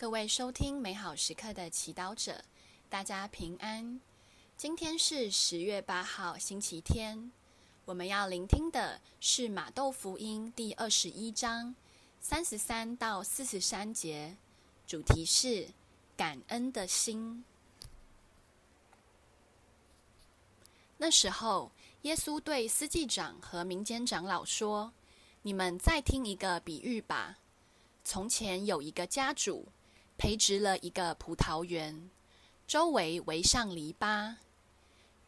各位收听美好时刻的祈祷者，大家平安。今天是十月八号，星期天。我们要聆听的是马窦福音第二十一章三十三到四十三节，主题是感恩的心。那时候，耶稣对司祭长和民间长老说：“你们再听一个比喻吧。从前有一个家主。”培植了一个葡萄园，周围围上篱笆，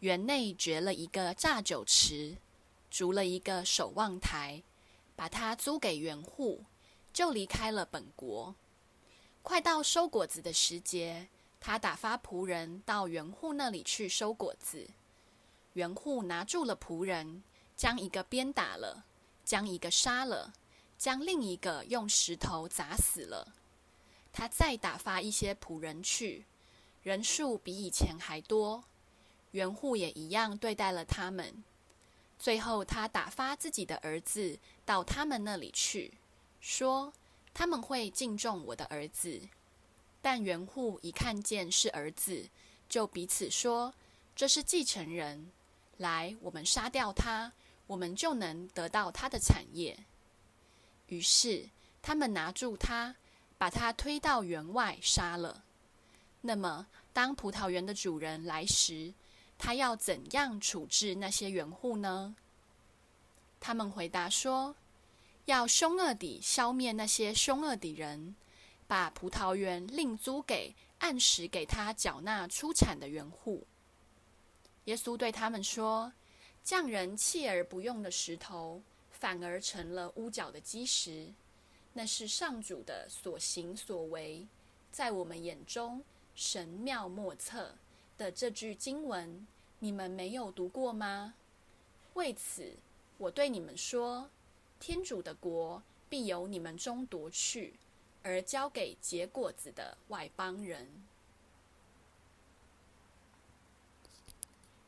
园内掘了一个榨酒池，筑了一个守望台，把它租给园户，就离开了本国。快到收果子的时节，他打发仆人到园户那里去收果子。园户拿住了仆人，将一个鞭打了，将一个杀了，将另一个用石头砸死了。他再打发一些仆人去，人数比以前还多，园户也一样对待了他们。最后，他打发自己的儿子到他们那里去，说他们会敬重我的儿子。但园户一看见是儿子，就彼此说：“这是继承人，来，我们杀掉他，我们就能得到他的产业。”于是他们拿住他。把他推到园外杀了。那么，当葡萄园的主人来时，他要怎样处置那些园户呢？他们回答说：“要凶恶地消灭那些凶恶的人，把葡萄园另租给按时给他缴纳出产的园户。”耶稣对他们说：“匠人弃而不用的石头，反而成了屋角的基石。”那是上主的所行所为，在我们眼中神妙莫测的这句经文，你们没有读过吗？为此，我对你们说，天主的国必由你们中夺去，而交给结果子的外邦人。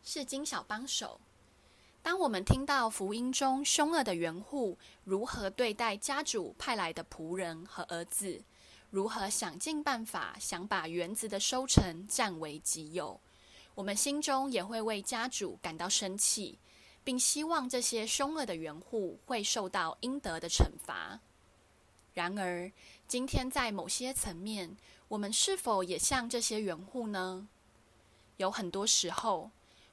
是金小帮手。当我们听到福音中凶恶的园户如何对待家主派来的仆人和儿子，如何想尽办法想把园子的收成占为己有，我们心中也会为家主感到生气，并希望这些凶恶的园户会受到应得的惩罚。然而，今天在某些层面，我们是否也像这些园户呢？有很多时候，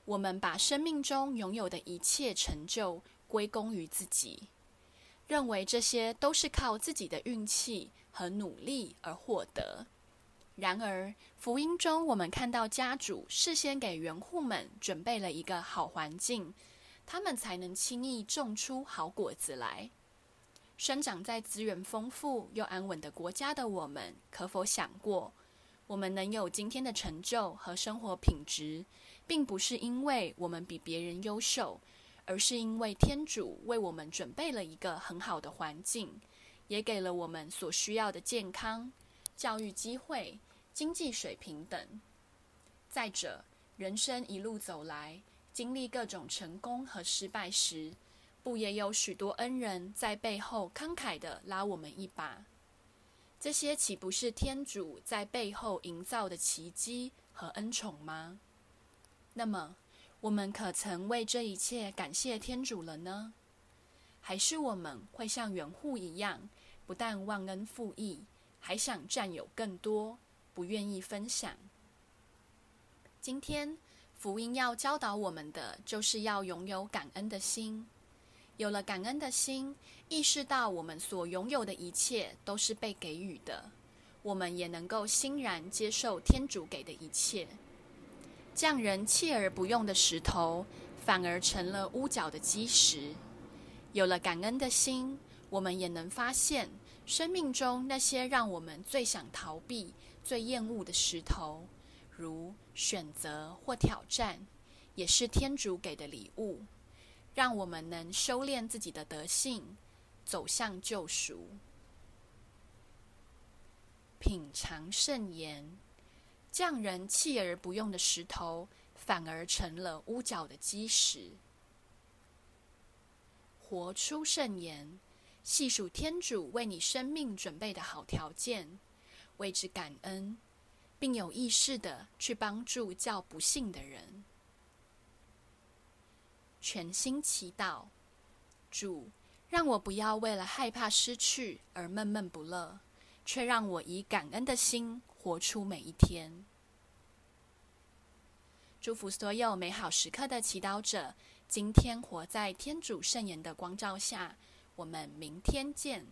我们把生命中拥有的一切成就归功于自己，认为这些都是靠自己的运气和努力而获得。然而，福音中我们看到家主事先给园户们准备了一个好环境，他们才能轻易种出好果子来。生长在资源丰富又安稳的国家的我们，可否想过，我们能有今天的成就和生活品质，并不是因为我们比别人优秀，而是因为天主为我们准备了一个很好的环境，也给了我们所需要的健康、教育机会、经济水平等。再者，人生一路走来，经历各种成功和失败时，不也有许多恩人在背后慷慨地拉我们一把？这些岂不是天主在背后营造的奇迹和恩宠吗？那么，我们可曾为这一切感谢天主了呢？还是我们会像原户一样，不但忘恩负义，还想占有更多，不愿意分享？今天福音要教导我们的，就是要拥有感恩的心。有了感恩的心，意识到我们所拥有的一切都是被给予的，我们也能够欣然接受天主给的一切。匠人弃而不用的石头，反而成了屋角的基石。有了感恩的心，我们也能发现生命中那些让我们最想逃避、最厌恶的石头，如选择或挑战，也是天主给的礼物，让我们能修炼自己的德性，走向救赎。品尝圣言。匠人弃而不用的石头，反而成了屋角的基石。活出圣言，细数天主为你生命准备的好条件，为之感恩，并有意识地去帮助较不幸的人。全心祈祷，主，让我不要为了害怕失去而闷闷不乐，却让我以感恩的心活出每一天。祝福所有美好时刻的祈祷者，今天活在天主圣言的光照下。我们明天见。